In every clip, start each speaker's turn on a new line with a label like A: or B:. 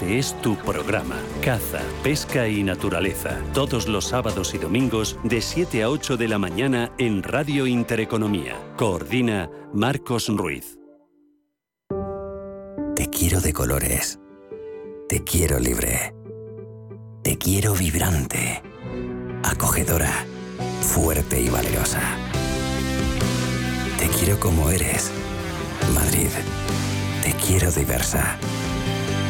A: Este es tu programa, Caza, Pesca y Naturaleza, todos los sábados y domingos de 7 a 8 de la mañana en Radio Intereconomía. Coordina Marcos Ruiz.
B: Te quiero de colores. Te quiero libre. Te quiero vibrante, acogedora, fuerte y valerosa. Te quiero como eres. Madrid. Te quiero diversa.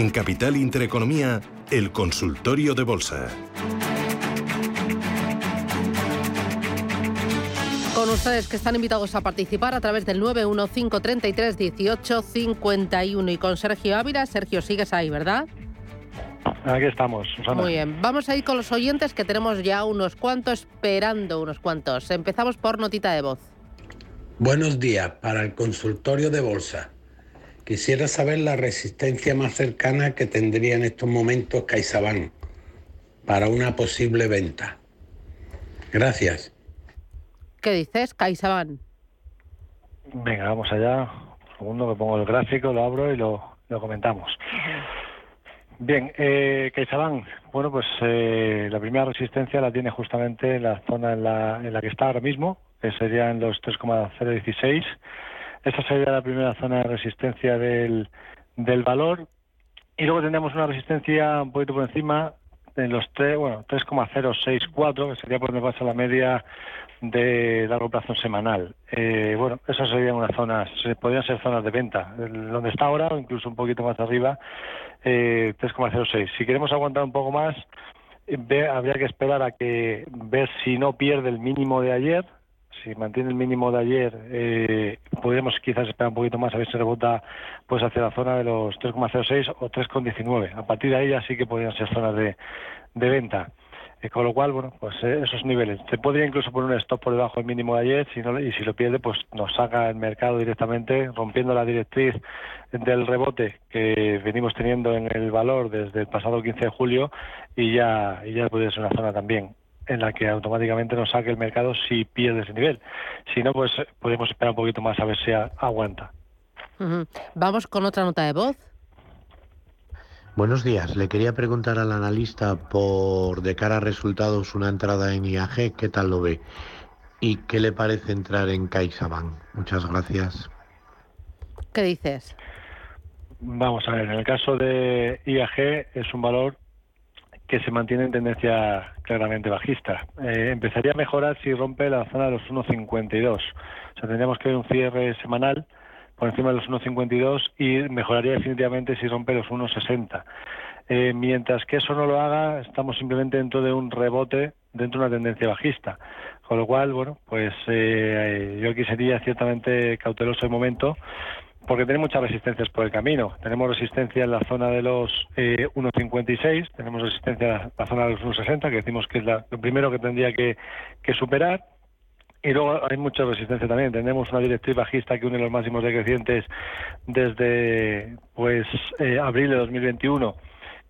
C: En Capital Intereconomía, el consultorio de bolsa.
D: Con ustedes que están invitados a participar a través del 915331851 y con Sergio Ávila. Sergio, sigues ahí, ¿verdad?
E: Aquí estamos, Susana.
D: Muy bien, vamos a ir con los oyentes que tenemos ya unos cuantos esperando unos cuantos. Empezamos por notita de voz.
F: Buenos días para el consultorio de bolsa. Quisiera saber la resistencia más cercana que tendría en estos momentos CaixaBank para una posible venta. Gracias.
D: ¿Qué dices, CaixaBank?
E: Venga, vamos allá. Un segundo que pongo el gráfico, lo abro y lo, lo comentamos. Bien, eh, CaixaBank, bueno, pues eh, la primera resistencia la tiene justamente en la zona en la, en la que está ahora mismo, que sería en los 3,016 esa sería la primera zona de resistencia del, del valor. Y luego tendríamos una resistencia un poquito por encima de los 3, bueno, 3,064, que sería por donde pasa la media de largo plazo semanal. Eh, bueno, esas serían unas zonas, podrían ser zonas de venta. Donde está ahora, o incluso un poquito más arriba, eh, 3,06. Si queremos aguantar un poco más, ve, habría que esperar a que ver si no pierde el mínimo de ayer, si mantiene el mínimo de ayer, eh, podríamos quizás esperar un poquito más a ver si rebota pues hacia la zona de los 3,06 o 3,19. A partir de ahí ya sí que podrían ser zonas de, de venta. Eh, con lo cual, bueno, pues eh, esos niveles. Se podría incluso poner un stop por debajo del mínimo de ayer si no, y si lo pierde, pues nos saca el mercado directamente, rompiendo la directriz del rebote que venimos teniendo en el valor desde el pasado 15 de julio y ya, y ya podría ser una zona también en la que automáticamente nos saque el mercado si pierde ese nivel. Si no, pues podemos esperar un poquito más a ver si aguanta.
D: Vamos con otra nota de voz.
G: Buenos días. Le quería preguntar al analista por de cara a resultados una entrada en IAG, ¿qué tal lo ve? ¿Y qué le parece entrar en CaixaBank? Muchas gracias.
D: ¿Qué dices?
E: Vamos a ver, en el caso de IAG es un valor que se mantiene en tendencia claramente bajista. Eh, empezaría a mejorar si rompe la zona de los 1,52. O sea, tendríamos que ver un cierre semanal por encima de los 1,52 y mejoraría definitivamente si rompe los 1,60. Eh, mientras que eso no lo haga, estamos simplemente dentro de un rebote, dentro de una tendencia bajista. Con lo cual, bueno, pues eh, yo aquí sería ciertamente cauteloso de momento porque tiene muchas resistencias por el camino. Tenemos resistencia en la zona de los 1,56, eh, tenemos resistencia en la, zona de los 1,60, que decimos que es lo primero que tendría que, superar. Y luego hay mucha resistencia también. Tenemos una directriz bajista que une los máximos decrecientes desde pues eh, abril de 2021,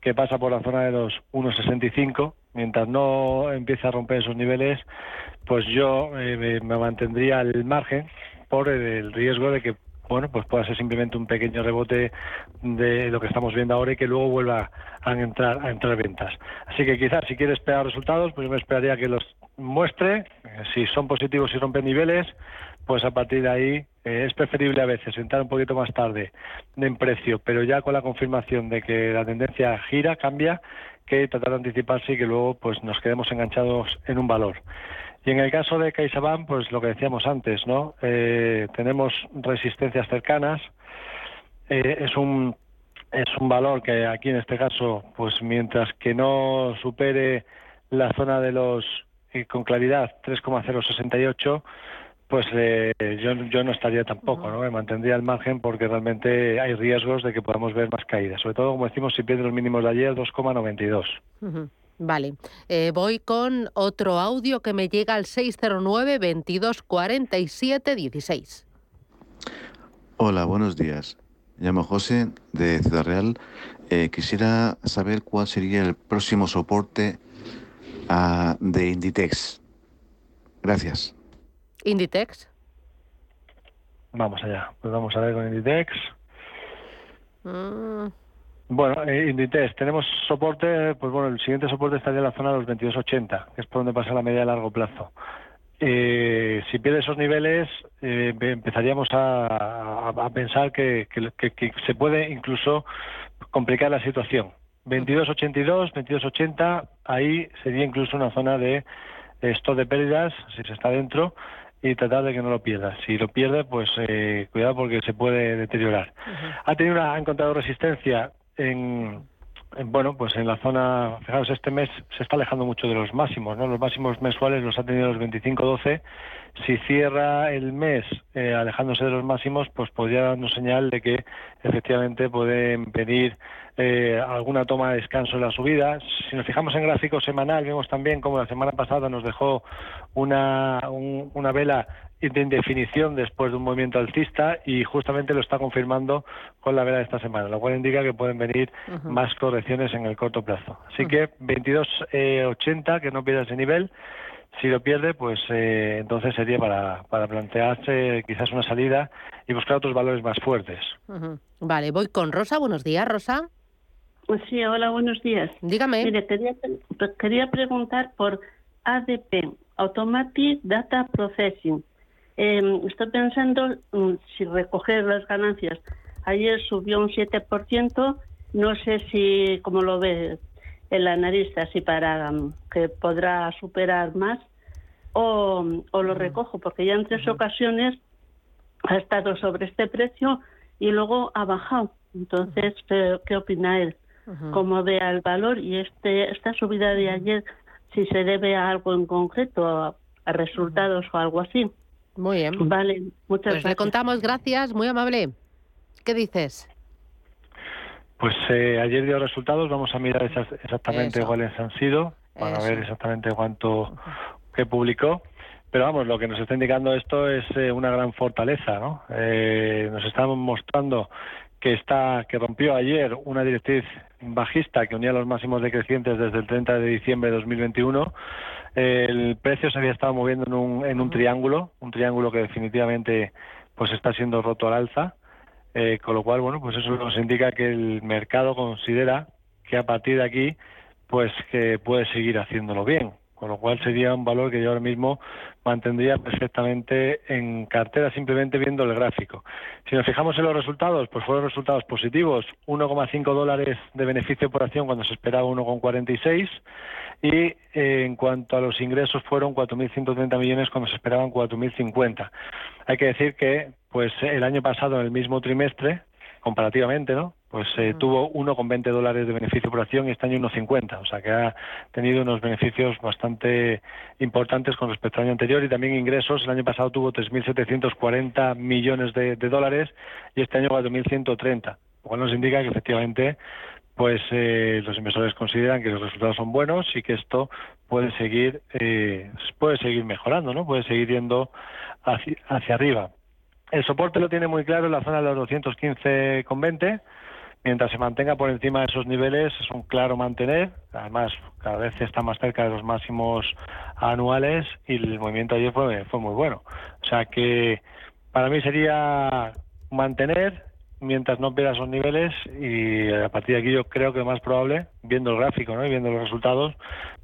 E: que pasa por la zona de los 1,65. Mientras no empiece a romper esos niveles, pues yo eh, me mantendría al margen por el riesgo de que bueno, pues pueda ser simplemente un pequeño rebote de lo que estamos viendo ahora y que luego vuelva a entrar a entrar ventas. Así que quizás si quiere esperar resultados, pues yo me esperaría que los muestre, eh, si son positivos y rompen niveles, pues a partir de ahí eh, es preferible a veces entrar un poquito más tarde en precio, pero ya con la confirmación de que la tendencia gira, cambia, que tratar de anticiparse y que luego pues nos quedemos enganchados en un valor. Y en el caso de CaixaBank, pues lo que decíamos antes, ¿no? Eh, tenemos resistencias cercanas. Eh, es un es un valor que aquí en este caso, pues mientras que no supere la zona de los, eh, con claridad, 3,068, pues eh, yo, yo no estaría tampoco, ¿no? Me mantendría el margen porque realmente hay riesgos de que podamos ver más caídas. Sobre todo, como decimos, si pierde los mínimos de ayer, 2,92.
D: Vale. Eh, voy con otro audio que me llega al 609 22 47 16.
H: Hola, buenos días. Me llamo José de Ciudad Real. Eh, quisiera saber cuál sería el próximo soporte uh, de Inditex. Gracias.
D: Inditex.
E: Vamos allá. Pues vamos a ver con Inditex. Mm. Bueno, eh, Inditex, tenemos soporte, pues bueno, el siguiente soporte estaría en la zona de los 22.80, que es por donde pasa la media de largo plazo. Eh, si pierde esos niveles, eh, empezaríamos a, pensar que, se puede incluso complicar la situación. 22.82, 22.80, ahí sería incluso una zona de esto de pérdidas, si se está dentro, y tratar de que no lo pierda. Si lo pierde, pues eh, cuidado porque se puede deteriorar. Ha tenido una, ha encontrado resistencia en, bueno, pues en la zona, fijaros, este mes se está alejando mucho de los máximos, ¿no? Los máximos mensuales los ha tenido los 25-12. Si cierra el mes eh, alejándose de los máximos, pues podría darnos señal de que efectivamente pueden pedir eh, alguna toma de descanso en la subida. Si nos fijamos en gráfico semanal, vemos también como la semana pasada nos dejó una, una vela de indefinición después de un movimiento alcista y justamente lo está confirmando con la vela de esta semana, lo cual indica que pueden venir más correcciones en el corto plazo. Así que 22.80, eh, que no pierda ese nivel. Si lo pierde, pues eh, entonces sería para, para plantearse quizás una salida y buscar otros valores más fuertes.
D: Vale, voy con Rosa. Buenos días, Rosa.
I: Pues sí, hola, buenos días.
D: Dígame.
I: Mire, quería, quería preguntar por ADP, Automatic Data Processing. Em, estoy pensando mm, si recoger las ganancias. Ayer subió un 7%, no sé si, como lo ve el analista, si para mm, que podrá superar más o, o lo recojo, porque ya en tres ocasiones ha estado sobre este precio y luego ha bajado. Entonces, ¿qué opina él? cómo vea el valor y este esta subida de ayer si se debe a algo en concreto, a, resultados o algo así.
D: Muy bien.
I: Vale, muchas
D: pues le contamos, gracias, muy amable. ¿Qué dices?
E: Pues eh, ayer dio resultados, vamos a mirar exactamente cuáles han sido, para ver exactamente cuánto que publicó. Pero vamos, lo que nos está indicando esto es eh, una gran fortaleza, ¿no? Eh, nos están mostrando que está que rompió ayer una directriz bajista que unía los máximos decrecientes desde el 30 de diciembre de 2021. El precio se había estado moviendo en un, en un triángulo, un triángulo que definitivamente pues está siendo roto al alza, eh, con lo cual bueno pues eso nos indica que el mercado considera que a partir de aquí pues que puede seguir haciéndolo bien con lo cual sería un valor que yo ahora mismo mantendría perfectamente en cartera simplemente viendo el gráfico. Si nos fijamos en los resultados, pues fueron resultados positivos, 1,5 dólares de beneficio por acción cuando se esperaba 1,46 y eh, en cuanto a los ingresos fueron 4.130 millones cuando se esperaban 4.050. Hay que decir que pues el año pasado en el mismo trimestre comparativamente, ¿no? Pues eh, tuvo 1,20 dólares de beneficio por acción y este año 1,50. O sea que ha tenido unos beneficios bastante importantes con respecto al año anterior y también ingresos. El año pasado tuvo 3.740 millones de, dólares y este año 4.130. Lo cual nos indica que efectivamente pues eh, los inversores consideran que los resultados son buenos y que esto puede seguir eh, puede seguir mejorando, ¿no? Puede seguir yendo hacia, hacia arriba. El soporte lo tiene muy claro en la zona de los 215,20. Mientras se mantenga por encima de esos niveles, es un claro mantener. Además, cada vez está más cerca de los máximos anuales y el movimiento ayer fue, fue muy bueno. O sea que para mí sería mantener mientras no pierda esos niveles y a partir de aquí yo creo que lo más probable, viendo el gráfico ¿no? y viendo los resultados,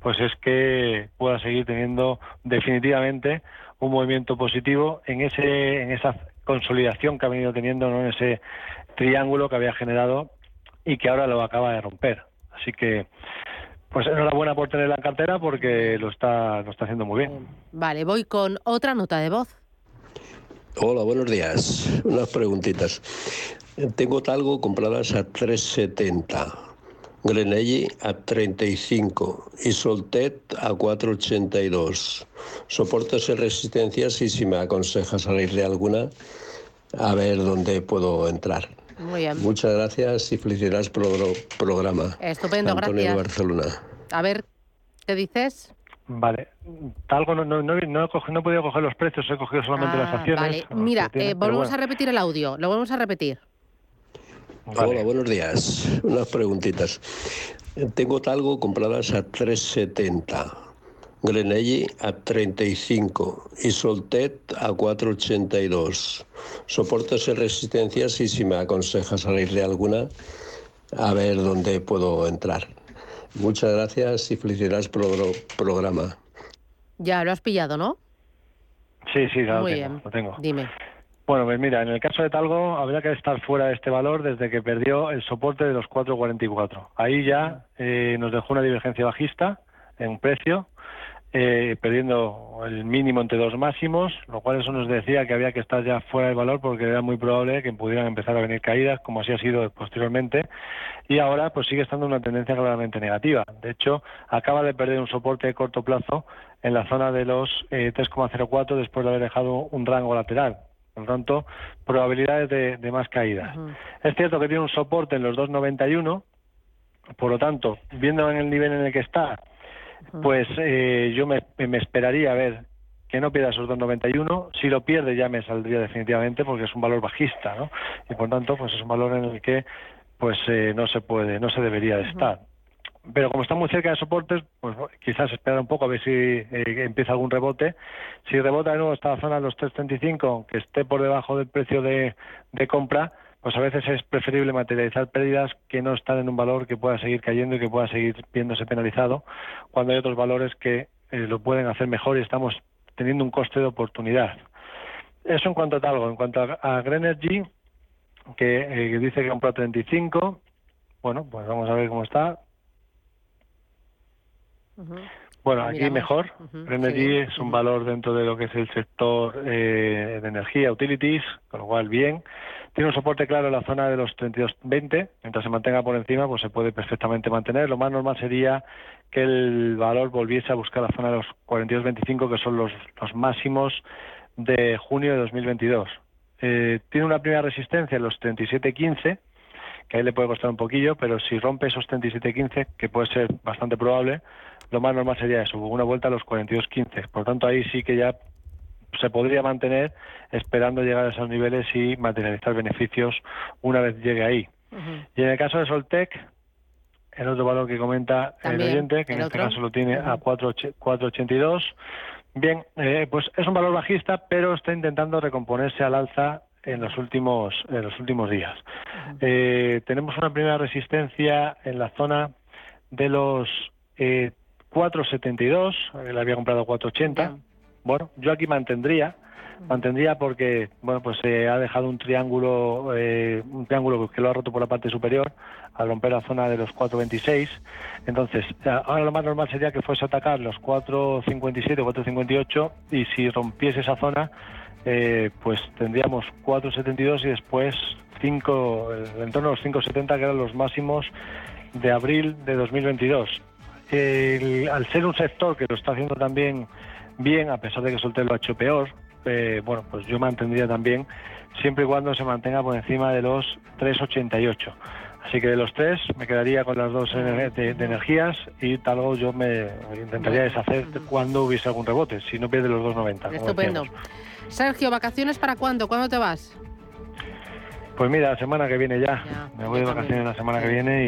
E: pues es que pueda seguir teniendo definitivamente un movimiento positivo en ese en esa consolidación que ha venido teniendo en ese triángulo que había generado y que ahora lo acaba de romper. Así que, pues enhorabuena por tenerla en cartera porque lo está, lo está haciendo muy bien.
D: Vale, voy con otra nota de voz.
J: Hola, buenos días. Unas preguntitas. Tengo talgo compradas a 3,70. Grenelli a 35 y Soltet a 4,82. Soportes y resistencias y si me aconseja salir de alguna, a ver dónde puedo entrar.
D: Muy bien.
J: Muchas gracias y felicidades por el programa.
D: Estupendo,
J: Antonio
D: gracias.
J: de Barcelona.
D: A ver, ¿qué dices?
E: Vale. Talgo no, no, no, no he, cogido- no he podido coger los precios, he cogido solamente las
D: Ah,
E: acciones.
D: Vale, mira, eh, volvemos
E: bueno.
D: a repetir el audio, lo volvemos a repetir.
J: Hola, buenos días. Unas preguntitas. Tengo talgo compradas a 3,70. Grenelli a 35 y Soltet a 4,82. Soportes y resistencias y si me aconseja salir de alguna, a ver dónde puedo entrar. Muchas gracias y felicidades por el programa.
D: Ya lo has pillado, ¿no?
E: Sí, sí, ya lo
D: Muy
E: tengo,
D: bien.
E: lo tengo.
D: Dime.
E: Bueno, pues mira, en el caso de Talgo habría que estar fuera de este valor desde que perdió el soporte de los 4,44. Ahí ya eh, nos dejó una divergencia bajista en precio, eh, perdiendo el mínimo entre dos máximos, lo cual eso nos decía que había que estar ya fuera del valor porque era muy probable que pudieran empezar a venir caídas, como así ha sido posteriormente, y ahora pues sigue estando una tendencia claramente negativa. De hecho, acaba de perder un soporte de corto plazo en la zona de los eh, 3,04 después de haber dejado un rango lateral. Por lo tanto, probabilidades de, de más caídas. Es cierto que tiene un soporte en los 2,91, por lo tanto, viendo en el nivel en el que está, pues eh, yo me, me esperaría a ver que no pierda esos 2,91. Si lo pierde ya me saldría definitivamente porque es un valor bajista, ¿no? Y por tanto, pues es un valor en el que pues eh, no se puede, no se debería de estar. Pero como está muy cerca de soportes, pues quizás esperar un poco a ver si eh, empieza algún rebote. Si rebota de nuevo esta zona de los 3.35, que esté por debajo del precio de, compra, pues a veces es preferible materializar pérdidas que no están en un valor que pueda seguir cayendo y que pueda seguir viéndose penalizado, cuando hay otros valores que eh, lo pueden hacer mejor y estamos teniendo un coste de oportunidad. Eso en cuanto a algo. En cuanto a, a Grenergy, que eh, dice que compró a 35, bueno, pues vamos a ver cómo está. Bueno, aquí
D: miramos.
E: mejor.
D: Sí.
E: es un valor dentro de lo que es el sector eh, de energía, utilities, con lo cual bien. Tiene un soporte claro en la zona de los 32.20. Mientras se mantenga por encima, pues se puede perfectamente mantener. Lo más normal sería que el valor volviese a buscar la zona de los 42.25, que son los, los máximos de junio de 2022. Eh, tiene una primera resistencia en los 37.15, que ahí le puede costar un poquillo, pero si rompe esos 37.15, que puede ser bastante probable, lo más normal sería eso, una vuelta a los 42.15. Por lo tanto, ahí sí que ya se podría mantener esperando llegar a esos niveles y materializar beneficios una vez llegue ahí. Y en el caso de Soltec, el otro valor que comenta
D: También,
E: el oyente, que
D: el
E: en este
D: otro.
E: caso lo tiene a 4,8 4,82, bien, eh, pues es un valor bajista, pero está intentando recomponerse al alza en los últimos en los últimos días. Eh, tenemos una primera resistencia en la zona de los eh, 4,72, él había comprado 4,80. Bueno, yo aquí mantendría, mantendría porque bueno pues se ha dejado un triángulo eh, un triángulo que lo ha roto por la parte superior al romper la zona de los 4.26 entonces ahora lo más normal sería que fuese a atacar los 4.57 4.58 y si rompiese esa zona eh, pues tendríamos 4.72 y después 5 en torno a los 5.70 que eran los máximos de abril de 2022 El- al ser un sector que lo está haciendo también bien, a pesar de que Soltel lo ha hecho peor, eh, bueno, pues yo mantendría también, siempre y cuando se mantenga por encima de los 3,88. Así que de los tres me quedaría con las dos de, de energías y talgo yo me intentaría deshacer cuando hubiese algún rebote, si no pierde los 2,90. como
D: Estupendo. Sergio, ¿vacaciones para cuándo? ¿Cuándo te vas?
E: Pues mira, la semana que viene ya. me voy de vacaciones la semana que viene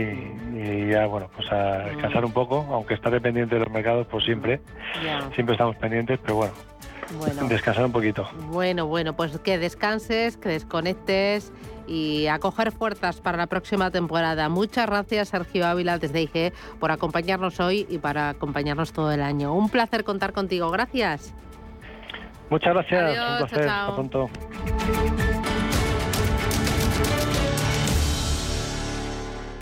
E: y, y ya, bueno, pues a descansar un poco, aunque estaré pendiente de los mercados, pues siempre.
D: Ya.
E: Siempre estamos pendientes, pero bueno,
D: Bueno.
E: descansar un poquito.
D: Bueno, bueno, pues que descanses, que desconectes y a coger fuerzas para la próxima temporada. Muchas gracias, Sergio Ávila, desde IG, por acompañarnos hoy y para acompañarnos todo el año. Un placer contar contigo. Gracias.
E: Muchas gracias,
D: Adiós,
E: un placer.
D: chao, chao.
E: Hasta pronto.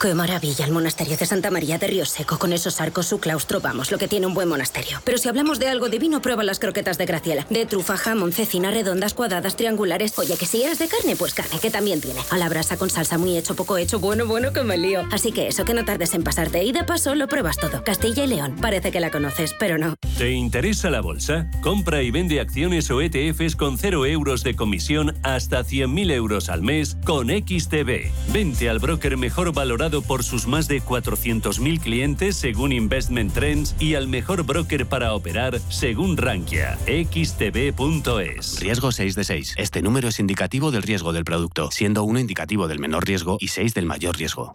K: Qué maravilla el monasterio de Santa María de Río Seco, con esos arcos, su claustro, vamos, lo que tiene un buen monasterio. Pero si hablamos de algo divino, prueba las croquetas de Graciela. De trufa, jamón, cecina, redondas, cuadradas, triangulares. Oye, que si eres de carne, pues carne, que también tiene. A la brasa con salsa muy hecho, poco hecho, bueno, bueno, que me lío. Así que eso, que no tardes en pasarte. Y de paso, lo pruebas todo. Castilla y León, parece que la conoces, pero no.
A: ¿Te interesa la bolsa? Compra y vende acciones o ETFs con 0 euros de comisión hasta 100.000 euros al mes con XTB. Vente al broker mejor valorado por sus más de 400.000 clientes según Investment Trends y al mejor broker para operar según Rankia. xtb.es.
L: Riesgo 6 de 6. Este número es indicativo del riesgo del producto, siendo 1 indicativo del menor riesgo y 6 del mayor riesgo.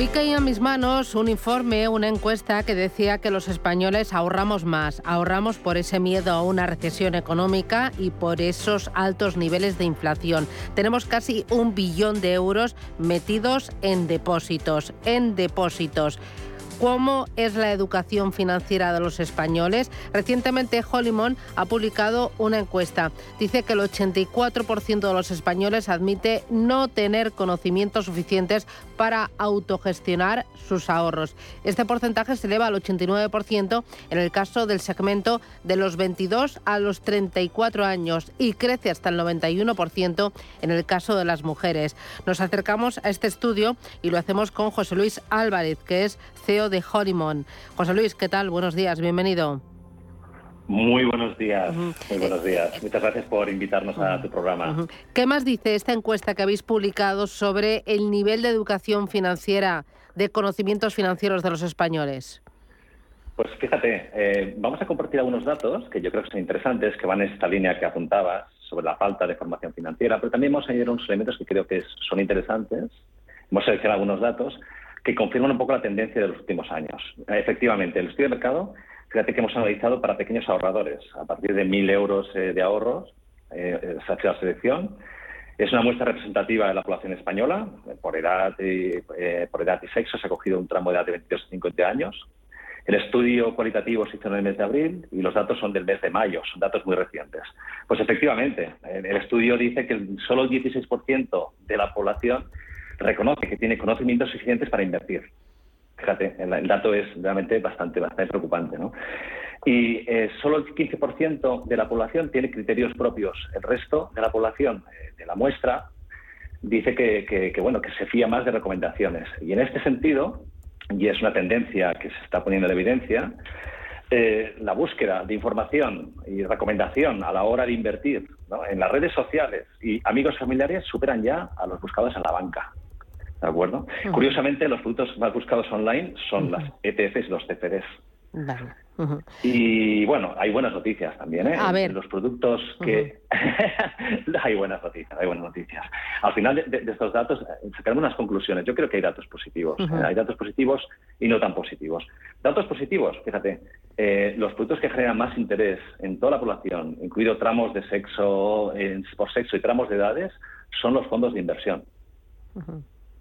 D: Hoy caía en mis manos un informe, una encuesta que decía que los españoles ahorramos más, ahorramos por ese miedo a una recesión económica y por esos altos niveles de inflación. Tenemos casi un billón de euros metidos en depósitos, en depósitos cómo es la educación financiera de los españoles. Recientemente Hollimon ha publicado una encuesta. Dice que el 84% de los españoles admite no tener conocimientos suficientes para autogestionar sus ahorros. Este porcentaje se eleva al 89% en el caso del segmento de los 22 a los 34 años y crece hasta el 91% en el caso de las mujeres. Nos acercamos a este estudio y lo hacemos con José Luis Álvarez, que es CEO de Horimon. José Luis, ¿qué tal? Buenos días, bienvenido.
M: Muy buenos días, muy buenos días. Muchas gracias por invitarnos a tu programa.
D: ¿Qué más dice esta encuesta que habéis publicado sobre el nivel de educación financiera, de conocimientos financieros de los españoles?
M: Pues fíjate, eh, vamos a compartir algunos datos que yo creo que son interesantes, que van en esta línea que apuntabas sobre la falta de formación financiera, pero también hemos añadido unos elementos que creo que son interesantes. Hemos seleccionado algunos datos que confirman un poco la tendencia de los últimos años. Efectivamente, el estudio de mercado, fíjate que hemos analizado para pequeños ahorradores, a partir de 1.000 euros eh, de ahorros, eh, se ha hecho la selección. Es una muestra representativa de la población española, por edad y, eh, por edad y sexo, se ha cogido un tramo de edad de 22 a 50 años. El estudio cualitativo se hizo en el mes de abril y los datos son del mes de mayo, son datos muy recientes. Pues efectivamente, el estudio dice que solo el 16% de la población reconoce que tiene conocimientos suficientes para invertir. Fíjate, el, dato es realmente bastante, bastante preocupante. ¿no? Y eh, solo el 15% de la población tiene criterios propios. El resto de la población eh, de la muestra dice que, bueno, que se fía más de recomendaciones. Y en este sentido, y es una tendencia que se está poniendo en evidencia, eh, la búsqueda de información y recomendación a la hora de invertir en las redes sociales y amigos familiares superan ya a los buscados en la banca. ¿De acuerdo? Curiosamente, los productos más buscados online son las ETFs y los CFDs. Y bueno, hay buenas noticias también, ¿eh?
D: A ver.
M: Los productos que... hay buenas noticias, hay buenas noticias. Al final de, estos datos eh, sacaremos unas conclusiones. Yo creo que hay datos positivos. ¿eh? Hay datos positivos y no tan positivos. Datos positivos, fíjate, eh, los productos que generan más interés en toda la población, incluido tramos de sexo, por sexo y tramos de edades, son los fondos de inversión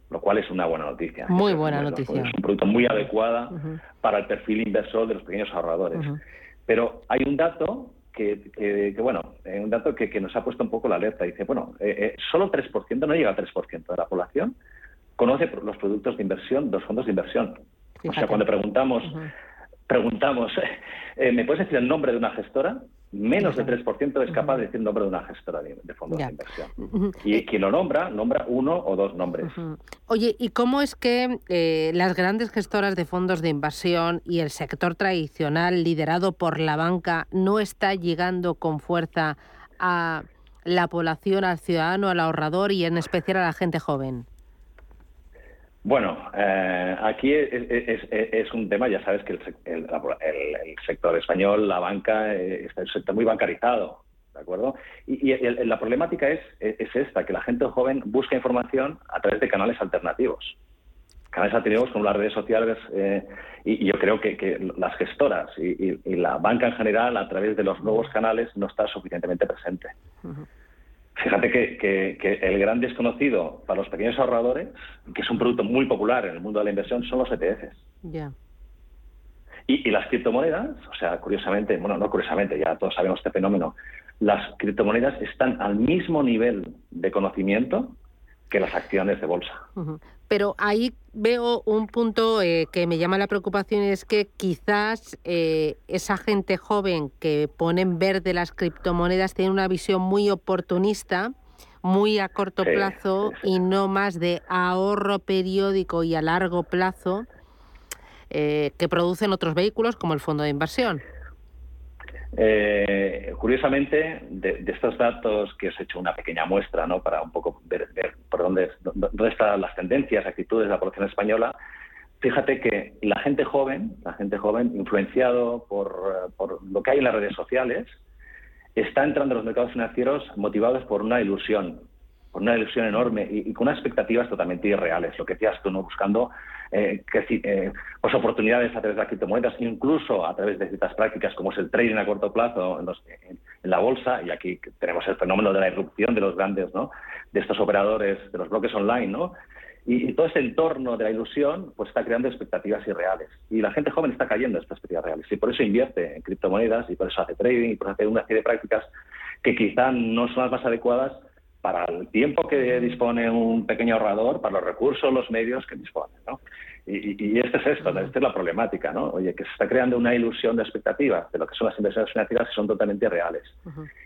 M: lo cual es una buena noticia.
D: Muy buena noticia.
M: Es un producto muy adecuada para el perfil inversor de los pequeños ahorradores. Pero hay un dato que, bueno, eh, un dato que, nos ha puesto un poco la alerta. Dice, bueno, eh, solo 3%, no llega al 3% de la población, conoce los productos de inversión los fondos de inversión. O sea, cuando preguntamos, preguntamos, ¿me puedes decir el nombre de una gestora? Menos del 3% es capaz de decir nombre de una gestora de, fondos de inversión. Y quien lo nombra, nombra uno o dos nombres.
D: Oye, ¿y cómo es que eh, las grandes gestoras de fondos de inversión y el sector tradicional liderado por la banca no está llegando con fuerza a la población, al ciudadano, al ahorrador y en especial a la gente joven?
M: Bueno, eh, aquí es, un tema, ya sabes que el, sector español, la banca, eh, está, muy bancarizado, ¿de acuerdo? Y, la problemática es, esta, que la gente joven busca información a través de canales alternativos. Canales alternativos como las redes sociales eh, y, yo creo que, las gestoras y, la banca en general a través de los nuevos canales no está suficientemente presente. Fíjate que, el gran desconocido para los pequeños ahorradores, que es un producto muy popular en el mundo de la inversión, son los ETFs.
D: Ya.
M: Y, las criptomonedas, o sea, curiosamente, bueno, no curiosamente, ya todos sabemos este fenómeno, las criptomonedas están al mismo nivel de conocimiento que las acciones de bolsa.
D: Pero ahí veo un punto eh, que me llama la preocupación y es que quizás eh, esa gente joven que pone en verde las criptomonedas tiene una visión muy oportunista, muy a corto plazo y no más de ahorro periódico y a largo plazo eh, que producen otros vehículos como el fondo de inversión.
M: Eh, curiosamente, de, estos datos que os he hecho una pequeña muestra, ¿no? Para un poco ver, por dónde, dónde, están las tendencias, actitudes de la población española. Fíjate que la gente joven, la gente joven, influenciado por, lo que hay en las redes sociales, está entrando a los mercados financieros motivados por una ilusión, por una ilusión enorme y, con unas expectativas totalmente irreales. Lo que decías tú, ¿no? buscando eh, eh, pues oportunidades a través de las criptomonedas, incluso a través de ciertas prácticas como es el trading a corto plazo en, la bolsa, y aquí tenemos el fenómeno de la irrupción de los grandes, ¿no? de estos operadores, de los bloques online, ¿no? Y, todo ese entorno de la ilusión pues está creando expectativas irreales. Y la gente joven está cayendo en estas expectativas reales. Y por eso invierte en criptomonedas, y por eso hace trading, y por eso hace una serie de prácticas que quizá no son las más adecuadas para el tiempo que dispone un pequeño ahorrador, para los recursos, los medios que dispone. ¿no? Y, y, este es esto, esta es la problemática, ¿no? Oye, que se está creando una ilusión de expectativas de lo que son las inversiones financieras que son totalmente reales.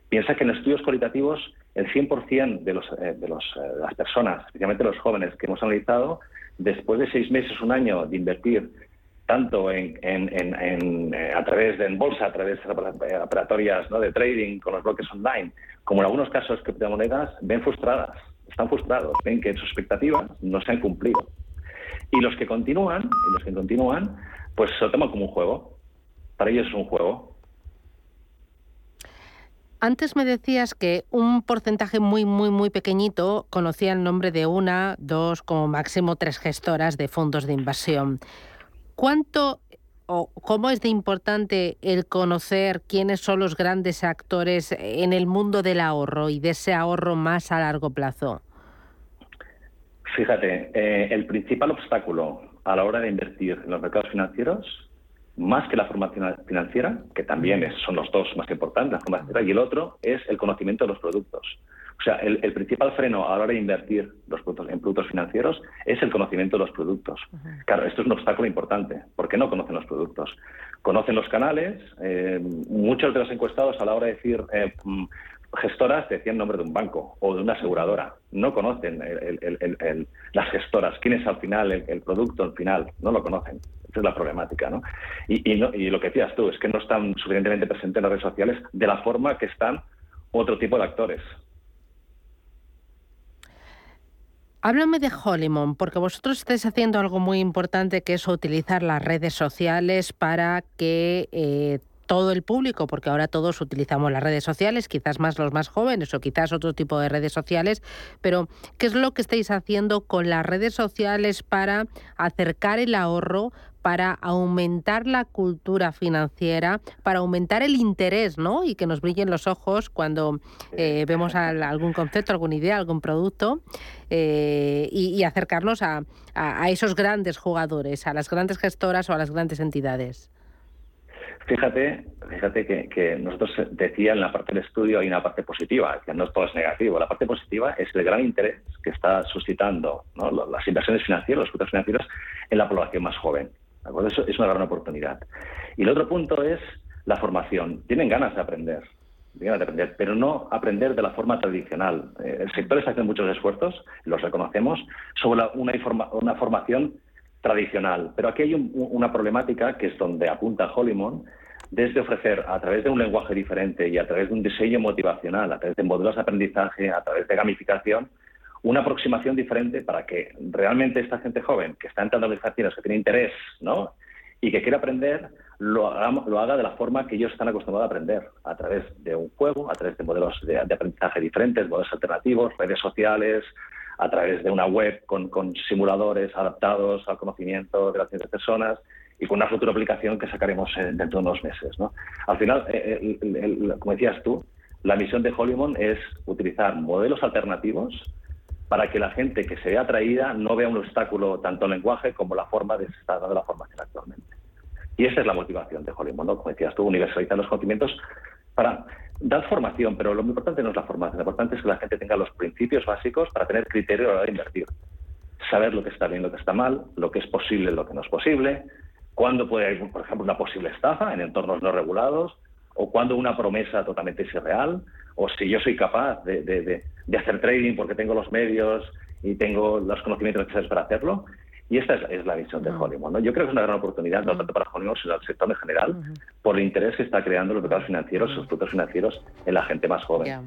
M: Piensa que en estudios cualitativos el 100% de, los, eh, de los, eh, las personas, especialmente los jóvenes que hemos analizado, después de seis meses, un año de invertir tanto en, eh, a través de en bolsa, a través de operatorias ¿no? de trading con los bloques online, como en algunos casos criptomonedas, ven frustradas, están frustrados, ven que sus expectativas no se han cumplido. Y los que continúan, y los que continúan, pues se lo toman como un juego. Para ellos es un juego.
D: Antes me decías que un porcentaje muy, muy, muy pequeñito conocía el nombre de una, dos, como máximo tres gestoras de fondos de inversión. ¿Cuánto o cómo es de importante el conocer quiénes son los grandes actores en el mundo del ahorro y de ese ahorro más a largo plazo?
M: Fíjate, eh, el principal obstáculo a la hora de invertir en los mercados financieros, más que la formación financiera, que también son los dos más importantes, la formación financiera, y el otro es el conocimiento de los productos. O sea, el, principal freno a la hora de invertir los productos, en productos financieros es el conocimiento de los productos. Claro, esto es un obstáculo importante, porque no conocen los productos. Conocen los canales, eh, muchos de los encuestados a la hora de decir eh, gestoras decían nombre de un banco o de una aseguradora. No conocen las gestoras, quién es al final el, producto al final, no lo conocen. Esa es la problemática, ¿no? Y, lo que decías tú es que no están suficientemente presentes en las redes sociales de la forma que están otro tipo de actores.
D: Háblame de Holimon, porque vosotros estáis haciendo algo muy importante que es utilizar las redes sociales para que eh, todo el público, porque ahora todos utilizamos las redes sociales, quizás más los más jóvenes o quizás otro tipo de redes sociales, pero ¿qué es lo que estáis haciendo con las redes sociales para acercar el ahorro, para aumentar la cultura financiera, para aumentar el interés, ¿no? Y que nos brillen los ojos cuando eh, vemos algún concepto, alguna idea, algún producto, eh, y, acercarnos a, esos grandes jugadores, a las grandes gestoras o a las grandes entidades.
M: Fíjate, fíjate que, nosotros decía en la parte del estudio hay una parte positiva, que no todo es negativo. La parte positiva es el gran interés que está suscitando las inversiones financieras, los productos financieros en la población más joven. Eso es una gran oportunidad. Y el otro punto es la formación. Tienen ganas de aprender, tienen de aprender, pero no aprender de la forma tradicional. Eh, el sector está haciendo muchos esfuerzos, los reconocemos, sobre una, una formación tradicional. Pero aquí hay una problemática que es donde apunta Hollyman, desde ofrecer a través de un lenguaje diferente y a través de un diseño motivacional, a través de modelos de aprendizaje, a través de gamificación, una aproximación diferente para que realmente esta gente joven que está entrando a que tiene interés ¿no? y que quiere aprender, lo haga, lo haga de la forma que ellos están acostumbrados a aprender, a través de un juego, a través de modelos de, aprendizaje diferentes, modelos alternativos, redes sociales, a través de una web con, simuladores adaptados al conocimiento de las personas y con una futura aplicación que sacaremos dentro de unos meses. ¿no? Al final, eh, como decías tú, la misión de Hollywood es utilizar modelos alternativos para que la gente que se vea atraída no vea un obstáculo tanto en lenguaje como la forma de estar dando la formación actualmente. Y esa es la motivación de Hollywood, ¿no? como decías tú, universalizar los conocimientos para dar formación, pero lo importante no es la formación, lo importante es que la gente tenga los principios básicos para tener criterio a la hora de invertir. Saber lo que está bien, lo que está mal, lo que es posible, lo que no es posible, cuándo puede haber, por ejemplo, una posible estafa en entornos no regulados, o cuándo una promesa totalmente es irreal, o si yo soy capaz de, hacer trading porque tengo los medios y tengo los conocimientos necesarios para hacerlo. Y esta es, la visión de Hollywood. ¿no? Yo creo que es una gran oportunidad, no tanto para Hollywood, sino al sector en general, por el interés que está creando los mercados financieros, los productos financieros en la gente más joven.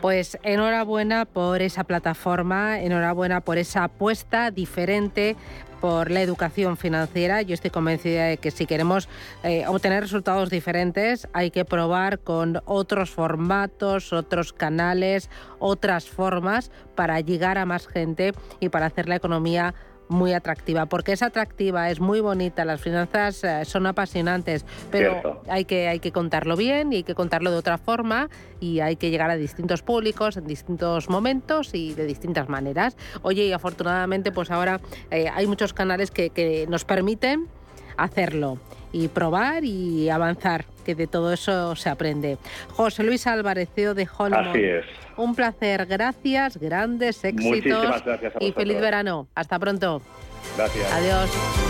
D: Pues enhorabuena por esa plataforma, enhorabuena por esa apuesta diferente por la educación financiera. Yo estoy convencida de que si queremos eh, obtener resultados diferentes hay que probar con otros formatos, otros canales, otras formas para llegar a más gente y para hacer la economía muy atractiva, porque es atractiva, es muy bonita, las finanzas eh, son apasionantes, pero hay que, hay que contarlo bien y hay que contarlo de otra forma y hay que llegar a distintos públicos en distintos momentos y de distintas maneras. Oye, y afortunadamente pues ahora eh, hay muchos canales que, que nos permiten hacerlo y probar y avanzar, que de todo eso se aprende. José Luis Álvarez, CEO de Hollywood.
M: Así es.
D: Un placer, gracias, grandes éxitos
M: gracias
D: y feliz verano. Hasta pronto.
M: Gracias.
D: Adiós.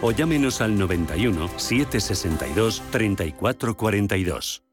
A: o llámenos al 91 762 3442.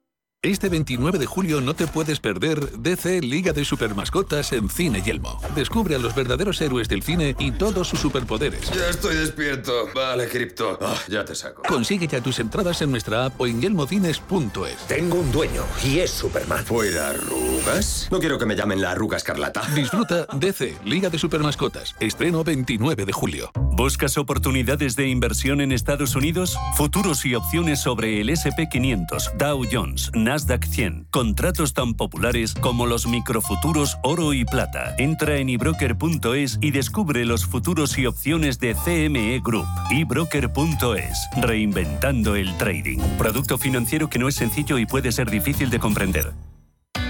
N: Este 29 de julio no te puedes perder DC Liga de Supermascotas en Cine Yelmo. Descubre a los verdaderos héroes del cine y todos sus superpoderes.
O: Ya estoy despierto. Vale, Crypto. Ah, ya te saco.
N: Consigue ya tus entradas en nuestra app o en yelmocines.es.
P: Tengo un dueño y es Superman.
O: ¿Fuera arrugas? No quiero que me llamen la arruga escarlata.
N: Disfruta DC Liga de Supermascotas. Estreno 29 de julio.
A: ¿Buscas oportunidades de inversión en Estados Unidos? Futuros y opciones sobre el SP500, Dow Jones, Nasdaq 100. Contratos tan populares como los microfuturos oro y plata. Entra en ebroker.es y descubre los futuros y opciones de CME Group. ebroker.es. Reinventando el trading. Producto financiero que no es sencillo y puede ser difícil de comprender.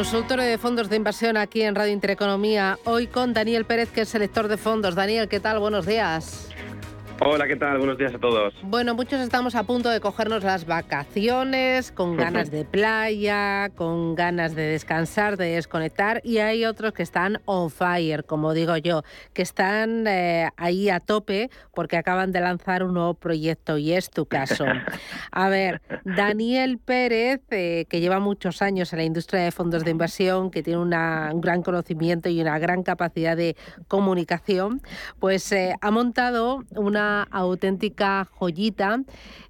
D: Consultorio de fondos de inversión aquí en Radio Intereconomía. Hoy con Daniel Pérez, que es selector de fondos. Daniel, ¿qué tal? Buenos días.
Q: Hola, ¿qué tal? Buenos días a todos.
D: Bueno, muchos estamos a punto de cogernos las vacaciones, con ganas de playa, con ganas de descansar, de desconectar, y hay otros que están on fire, como digo yo, que están eh, ahí a tope porque acaban de lanzar un nuevo proyecto, y es tu caso. A ver, Daniel Pérez, eh, que lleva muchos años en la industria de fondos de inversión, que tiene un gran conocimiento y una gran capacidad de comunicación, pues eh, ha montado una auténtica joyita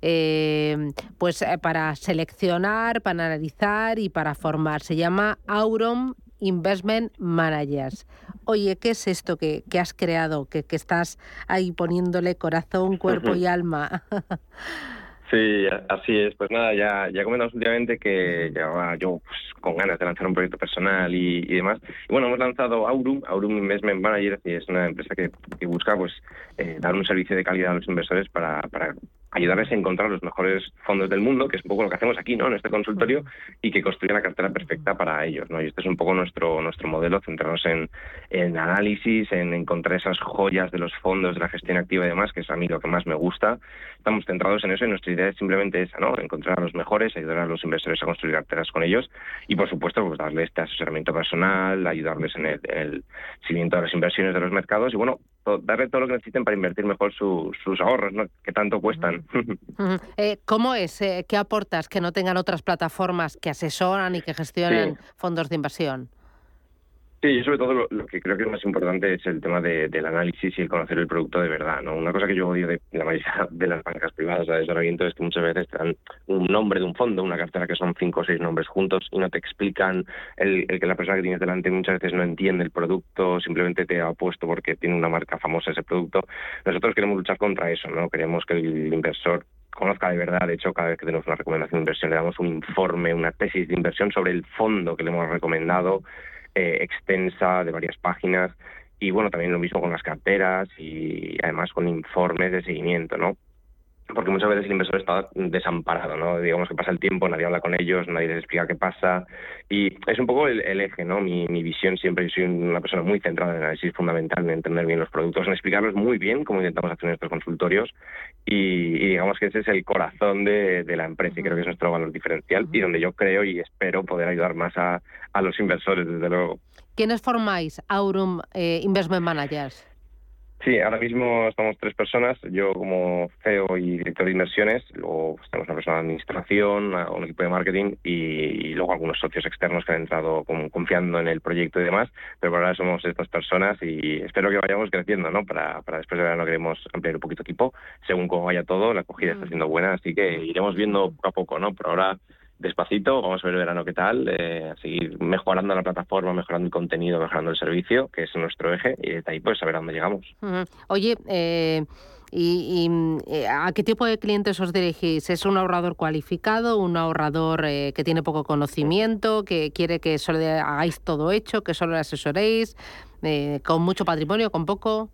D: eh, pues eh, para seleccionar, para analizar y para formar. Se llama Auron Investment Managers. Oye, ¿qué es esto que, has creado, que, que, estás ahí poniéndole corazón, cuerpo y alma?
Q: Sí, así es. Pues nada, ya, ya comentamos últimamente que llevaba yo pues, con ganas de lanzar un proyecto personal y, demás. Y bueno, hemos lanzado Aurum, Aurum Investment Manager, y es una empresa que, busca pues eh, dar un servicio de calidad a los inversores para, para ayudarles a encontrar los mejores fondos del mundo, que es un poco lo que hacemos aquí, ¿no? En este consultorio, y que construya la cartera perfecta para ellos, ¿no? Y este es un poco nuestro nuestro modelo, centrarnos en, en análisis, en encontrar esas joyas de los fondos, de la gestión activa y demás, que es a mí lo que más me gusta. Estamos centrados en eso y nuestra idea es simplemente esa, ¿no? Encontrar a los mejores, ayudar a los inversores a construir carteras con ellos y, por supuesto, pues darle este asesoramiento personal, ayudarles en el, en el seguimiento de las inversiones de los mercados y, bueno, darle todo lo que necesiten para invertir mejor sus ahorros, ¿no? que tanto cuestan.
D: Eh, ¿Cómo es? Eh, ¿Qué aportas que no tengan otras plataformas que asesoran y que gestionen fondos de inversión?
Q: Sí, yo sobre todo lo, que creo que es más importante es el tema del análisis y el conocer el producto de verdad. ¿no? Una cosa que yo odio de la mayoría de las bancas privadas de asesoramiento es que muchas veces te dan un nombre de un fondo, una cartera que son cinco o seis nombres juntos y no te explican el, que la persona que tienes delante muchas veces no entiende el producto, simplemente te ha puesto porque tiene una marca famosa ese producto. Nosotros queremos luchar contra eso, ¿no? Queremos que el inversor conozca de verdad. De hecho, cada vez que tenemos una recomendación de inversión, le damos un informe, una tesis de inversión sobre el fondo que le hemos recomendado eh, extensa de varias páginas y bueno, también lo mismo con las carteras y además con informes de seguimiento, ¿no? Porque muchas veces el inversor está desamparado, ¿no? Digamos que pasa el tiempo, nadie habla con ellos, nadie les explica qué pasa. Y es un poco el, eje, ¿no? Mi, mi, visión siempre, yo soy una persona muy centrada en el análisis fundamental, en entender bien los productos, en explicarlos muy bien, como intentamos hacer en estos consultorios. Y, digamos que ese es el corazón de, de, la empresa y creo que es nuestro valor diferencial y donde yo creo y espero poder ayudar más a, a los inversores, desde luego.
D: ¿Quiénes formáis Aurum eh, Investment Managers?
Q: Sí, ahora mismo estamos tres personas, yo como CEO y director de inversiones, luego tenemos una persona de administración, un equipo de marketing y, luego algunos socios externos que han entrado confiando en el proyecto y demás, pero por ahora somos estas personas y espero que vayamos creciendo, ¿no? Para, para después de verano queremos ampliar un poquito equipo, según cómo vaya todo, la acogida está mm. siendo buena, así que iremos viendo poco a poco, ¿no? Por ahora despacito, vamos a ver el verano qué tal, eh, seguir mejorando la plataforma, mejorando el contenido, mejorando el servicio, que es nuestro eje, y desde ahí pues a ver a dónde llegamos.
D: Oye, eh, ¿y, eh, a qué tipo de clientes os dirigís? ¿Es un ahorrador cualificado, un ahorrador que tiene poco conocimiento, que quiere que solo hagáis todo hecho, que solo le asesoréis, con mucho patrimonio, con poco?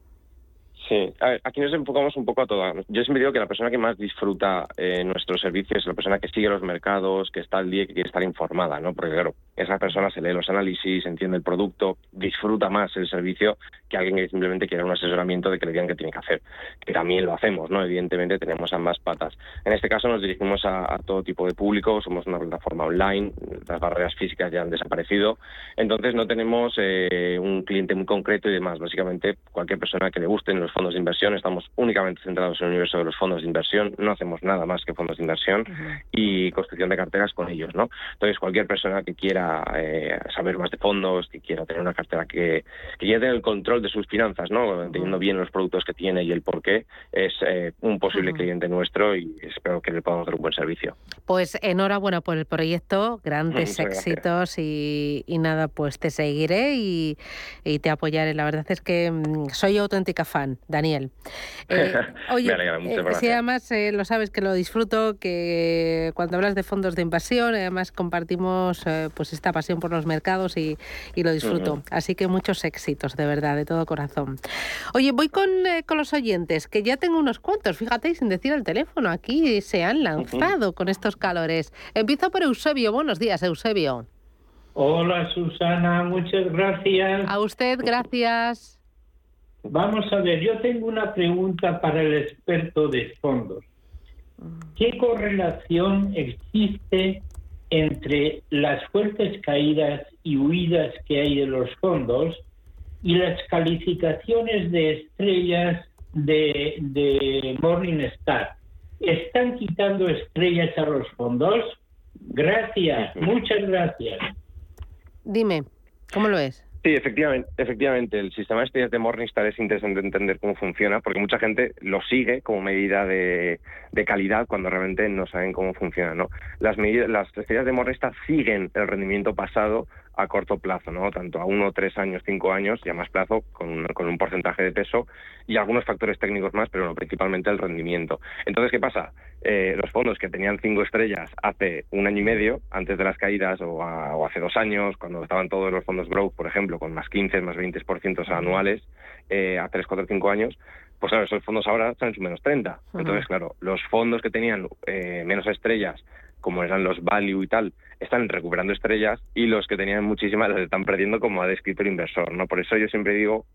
Q: Sí, a ver, aquí nos enfocamos un poco a todo. Yo siempre digo que la persona que más disfruta eh, nuestros servicios es la persona que sigue los mercados, que está al día y que quiere estar informada, ¿no? Porque, claro, esa persona se lee los análisis, entiende el producto, disfruta más el servicio que alguien que simplemente quiere un asesoramiento de que le digan qué tiene que hacer. Que también lo hacemos, ¿no? Evidentemente tenemos ambas patas. En este caso nos dirigimos a, todo tipo de público, somos una plataforma online, las barreras físicas ya han desaparecido, entonces no tenemos eh, un cliente muy concreto y demás. Básicamente, cualquier persona que le gusten los fondos de inversión, estamos únicamente centrados en el universo de los fondos de inversión, no hacemos nada más que fondos de inversión y construcción de carteras con ellos, ¿no? Entonces, cualquier persona que quiera eh, saber más de fondos, que quiera tener una cartera que, que quiera tener el control de sus finanzas, ¿no? Entendiendo bien los productos que tiene y el por qué, es eh, un posible cliente nuestro y espero que le podamos dar un buen servicio.
D: Pues enhorabuena por el proyecto, grandes éxitos y, nada, pues te seguiré y, y te apoyaré. La verdad es que mm, soy auténtica fan Daniel.
Q: Eh, oye, Me eh,
D: sí, además eh, lo sabes que lo disfruto, que cuando hablas de fondos de inversión, además compartimos pues esta pasión por los mercados y, lo disfruto. Así que muchos éxitos, de verdad, de todo corazón. Oye, voy con, con los oyentes, que ya tengo unos cuantos, fíjate, sin decir el teléfono, aquí se han lanzado con estos calores. Empiezo por Eusebio. Buenos días, Eusebio.
R: Hola Susana, muchas gracias.
D: A usted, gracias.
R: Vamos a ver, yo tengo una pregunta para el experto de fondos. ¿Qué correlación existe entre las fuertes caídas y huidas que hay de los fondos y las calificaciones de estrellas de, de Morningstar? ¿Están quitando estrellas a los fondos? Gracias, muchas gracias.
D: Dime, ¿cómo lo es?
Q: Sí, efectivamente, efectivamente. El sistema de estrellas de Morningstar es interesante entender cómo funciona, porque mucha gente lo sigue como medida de, calidad cuando realmente no saben cómo funciona. ¿no? Las, medidas, las estrellas de Morningstar siguen el rendimiento pasado a corto plazo, ¿no? Tanto a uno, tres años, cinco años y a más plazo con, con un porcentaje de peso y algunos factores técnicos más, pero principalmente el rendimiento. Entonces, ¿qué pasa? Eh, los fondos que tenían cinco estrellas hace un año y medio, antes de las caídas, o, hace dos años, cuando estaban todos los fondos growth, por ejemplo, con más 15, más 20% anuales, eh, a tres, cuatro, cinco años, pues claro, esos fondos ahora están en su menos 30. Entonces, claro, los fondos que tenían eh, menos estrellas como eran los value y tal, están recuperando estrellas y los que tenían muchísimas las están perdiendo como ha descrito el inversor, ¿no? Por eso yo siempre digo